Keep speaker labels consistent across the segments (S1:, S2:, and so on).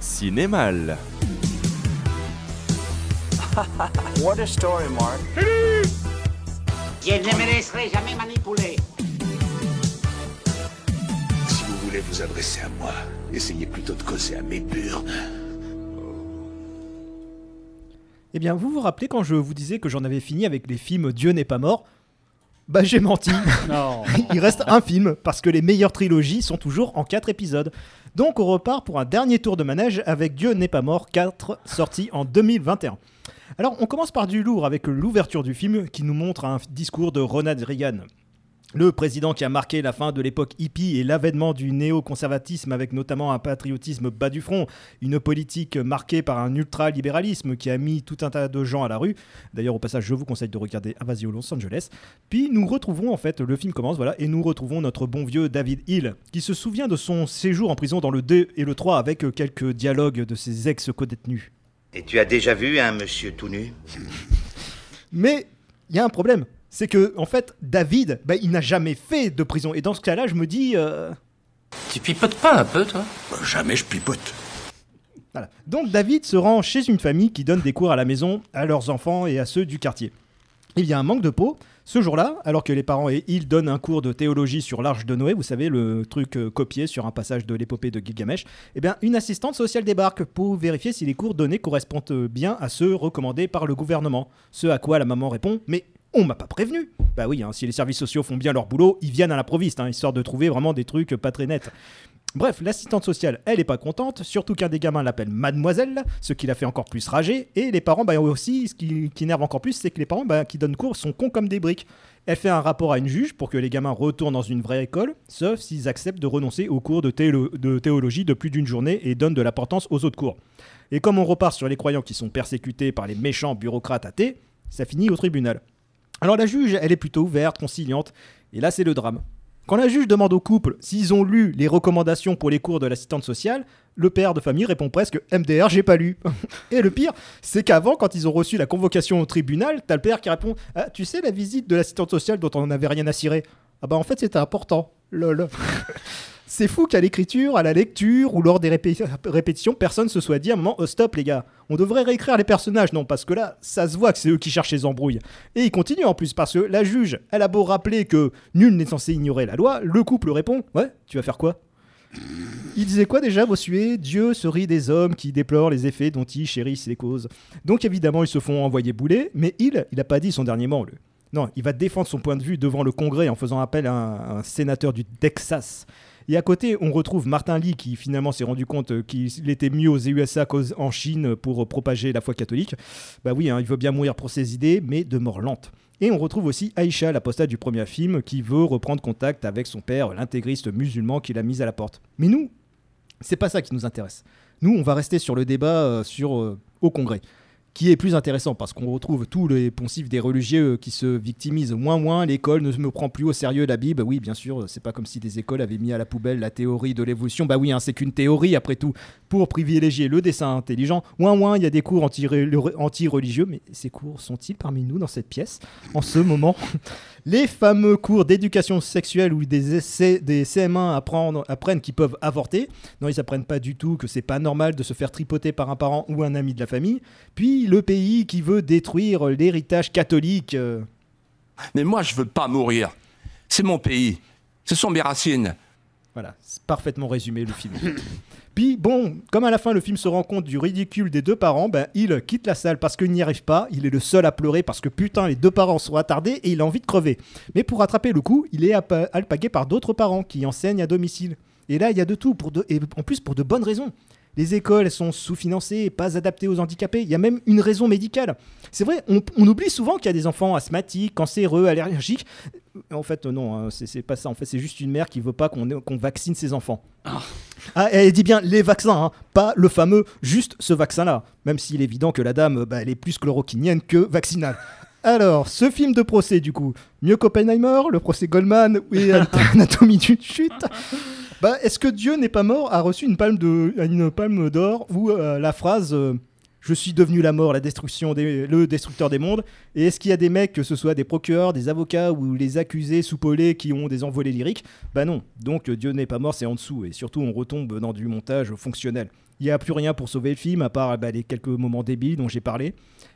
S1: Cinémal.
S2: What a story, Mark.
S3: Je ne me laisserai jamais manipuler.
S4: Si vous voulez vous adresser à moi, essayez plutôt de causer à mes burnes.
S5: Eh bien, vous vous rappelez quand je vous disais que j'en avais fini avec les films Dieu n'est pas mort? Bah j'ai menti.
S6: Non.
S5: Il reste un film parce que les meilleures trilogies sont toujours en 4 épisodes. Donc on repart pour un dernier tour de manège avec Dieu n'est pas mort 4 sorti en 2021. Alors on commence par du lourd avec l'ouverture du film qui nous montre un discours de Ronald Reagan. Le président qui a marqué la fin de l'époque hippie et l'avènement du néoconservatisme avec notamment un patriotisme bas du front, une politique marquée par un ultralibéralisme qui a mis tout un tas de gens à la rue. D'ailleurs au passage je vous conseille de regarder Invasion Los Angeles. Puis nous retrouvons en fait, le film commence voilà, et nous retrouvons notre bon vieux David Hill qui se souvient de son séjour en prison dans le 2 et le 3 avec quelques dialogues de ses ex-co-détenus.
S7: Et tu as déjà vu un monsieur tout nu?
S5: Mais il y a un problème. C'est que, en fait, David, bah, il n'a jamais fait de prison. Et dans ce cas-là, je me dis. euh,
S8: Tu pipotes pas un peu, toi?
S4: Bah, jamais je pipote.
S5: voilà. Donc, David se rend chez une famille qui donne des cours à la maison à leurs enfants et à ceux du quartier. Il y a un manque de peau. Ce jour-là, alors que les parents et il donnent un cours de théologie sur l'Arche de Noé, vous savez, le truc euh, copié sur un passage de l'épopée de Gilgamesh, eh bien, une assistante sociale débarque pour vérifier si les cours donnés correspondent bien à ceux recommandés par le gouvernement. Ce à quoi la maman répond Mais on m'a pas prévenu Bah oui, hein, si les services sociaux font bien leur boulot, ils viennent à l'improviste, hein, histoire de trouver vraiment des trucs pas très nets. Bref, l'assistante sociale, elle est pas contente, surtout qu'un des gamins l'appelle mademoiselle, ce qui la fait encore plus rager, et les parents, bah aussi, ce qui, qui énerve encore plus, c'est que les parents bah, qui donnent cours sont cons comme des briques. Elle fait un rapport à une juge pour que les gamins retournent dans une vraie école, sauf s'ils acceptent de renoncer aux cours de, de théologie de plus d'une journée et donnent de l'importance aux autres cours. Et comme on repart sur les croyants qui sont persécutés par les méchants bureaucrates athées, ça finit au tribunal. Alors la juge, elle est plutôt ouverte, conciliante, et là c'est le drame. Quand la juge demande au couple s'ils ont lu les recommandations pour les cours de l'assistante sociale, le père de famille répond presque MDR, j'ai pas lu. Et le pire, c'est qu'avant, quand ils ont reçu la convocation au tribunal, t'as le père qui répond ah, Tu sais, la visite de l'assistante sociale dont on n'avait rien à cirer? Ah bah en fait, c'était important. Lol. C'est fou qu'à l'écriture, à la lecture ou lors des répé- répétitions, personne se soit dit à oh, stop les gars, on devrait réécrire les personnages. Non, parce que là, ça se voit que c'est eux qui cherchent les embrouilles. Et il continue en plus parce que la juge, elle a beau rappeler que nul n'est censé ignorer la loi, le couple répond Ouais, tu vas faire quoi? Il disait quoi déjà, Bossuet Dieu se rit des hommes qui déplorent les effets dont ils chérissent les causes. Donc évidemment, ils se font envoyer bouler, mais il, il n'a pas dit son dernier mot. Non, il va défendre son point de vue devant le Congrès en faisant appel à un sénateur du Texas. Et à côté, on retrouve Martin Lee qui finalement s'est rendu compte qu'il était mieux aux USA qu'en Chine pour propager la foi catholique. Bah oui, hein, il veut bien mourir pour ses idées, mais de mort lente. Et on retrouve aussi Aïcha, la postate du premier film, qui veut reprendre contact avec son père, l'intégriste musulman qui l'a mise à la porte. Mais nous, c'est pas ça qui nous intéresse. Nous, on va rester sur le débat euh, sur, euh, au Congrès, qui est plus intéressant parce qu'on retrouve tous les poncifs des religieux qui se victimisent moins moins. L'école ne me prend plus au sérieux la Bible. Oui, bien sûr, c'est pas comme si des écoles avaient mis à la poubelle la théorie de l'évolution. Bah oui, hein, c'est qu'une théorie après tout pour privilégier le dessin intelligent. Ouin ouin, il y a des cours anti- anti-religieux, mais ces cours sont-ils parmi nous dans cette pièce en ce moment? Les fameux cours d'éducation sexuelle où des essais, des CM1 apprennent, apprennent qu'ils peuvent avorter. Non, ils apprennent pas du tout que c'est pas normal de se faire tripoter par un parent ou un ami de la famille. Puis le pays qui veut détruire l'héritage catholique. euh,
S8: Mais moi, je veux pas mourir. C'est mon pays. Ce sont mes racines.
S5: Voilà, c'est parfaitement résumé le film. Puis bon, comme à la fin le film se rend compte du ridicule des deux parents, ben il quitte la salle parce qu'il n'y arrive pas, il est le seul à pleurer parce que putain les deux parents sont attardés et il a envie de crever. Mais pour rattraper le coup, il est alpagué par d'autres parents qui enseignent à domicile. Et là, il y a de tout, pour de, et en plus pour de bonnes raisons. Les écoles elles sont sous-financées, pas adaptées aux handicapés. Il y a même une raison médicale. C'est vrai, on, on oublie souvent qu'il y a des enfants asthmatiques, cancéreux, allergiques. En fait, non, hein, c'est pas ça. En fait, c'est juste une mère qui veut pas qu'on vaccine ses enfants. Ah, elle dit bien les vaccins, hein, pas le fameux juste ce vaccin-là. Même s'il est évident que la dame, bah, elle est plus chloroquinienne que vaccinale. Alors, ce film de procès, du coup, mieux qu'Oppenheimer, le procès Goldman et Anatomie d'une chute. Bah, est-ce que Dieu n'est pas mort a reçu une palme palme d'or où euh, la phrase euh, Je suis devenu la mort, la destruction des, le destructeur des mondes. Et est-ce qu'il y a des mecs, que ce soit des procureurs, des avocats ou les accusés soupolés qui ont des envolées lyriques? Bah non. Donc Dieu n'est pas mort, c'est en dessous. Et surtout, on retombe dans du montage fonctionnel. Il n'y a plus rien pour sauver le film, à part bah, les quelques moments débiles dont j'ai parlé.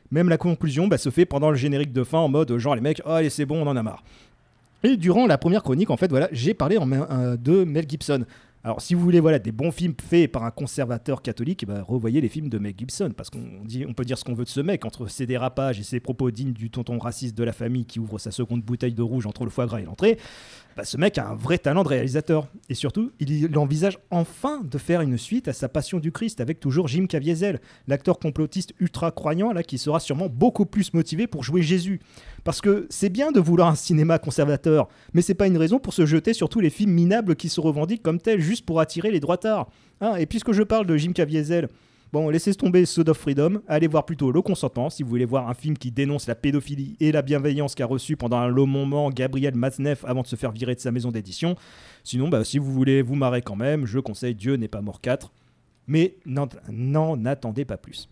S5: Même la conclusion bah, se fait pendant le générique de fin en mode genre les mecs, oh, allez c'est bon, on en a marre. Et durant la première chronique, en fait, voilà, j'ai parlé en, euh, de Mel Gibson. Alors, si vous voulez voilà, des bons films faits par un conservateur catholique, bah, revoyez les films de Mel Gibson, parce qu'on on peut dire ce qu'on veut de ce mec, entre ses dérapages et ses propos dignes du tonton raciste de la famille qui ouvre sa seconde bouteille de rouge entre le foie gras et l'entrée. Bah, ce mec a un vrai talent de réalisateur. Et surtout, il, envisage enfin de faire une suite à sa Passion du Christ avec toujours Jim Caviezel, l'acteur complotiste ultra croyant là qui sera sûrement beaucoup plus motivé pour jouer Jésus. Parce que c'est bien de vouloir un cinéma conservateur, mais c'est pas une raison pour se jeter sur tous les films minables qui se revendiquent comme tels pour attirer les droitards. Hein, et puisque je parle de Jim Caviezel, Bon, laissez tomber of Freedom, allez voir plutôt Le Consentement si vous voulez voir un film qui dénonce la pédophilie et la bienveillance qu'a reçu pendant un long moment Gabriel Mazneff avant de se faire virer de sa maison d'édition. Sinon, bah, si vous voulez vous marrer quand même, je conseille Dieu n'est pas mort 4. Mais n'en attendez pas plus.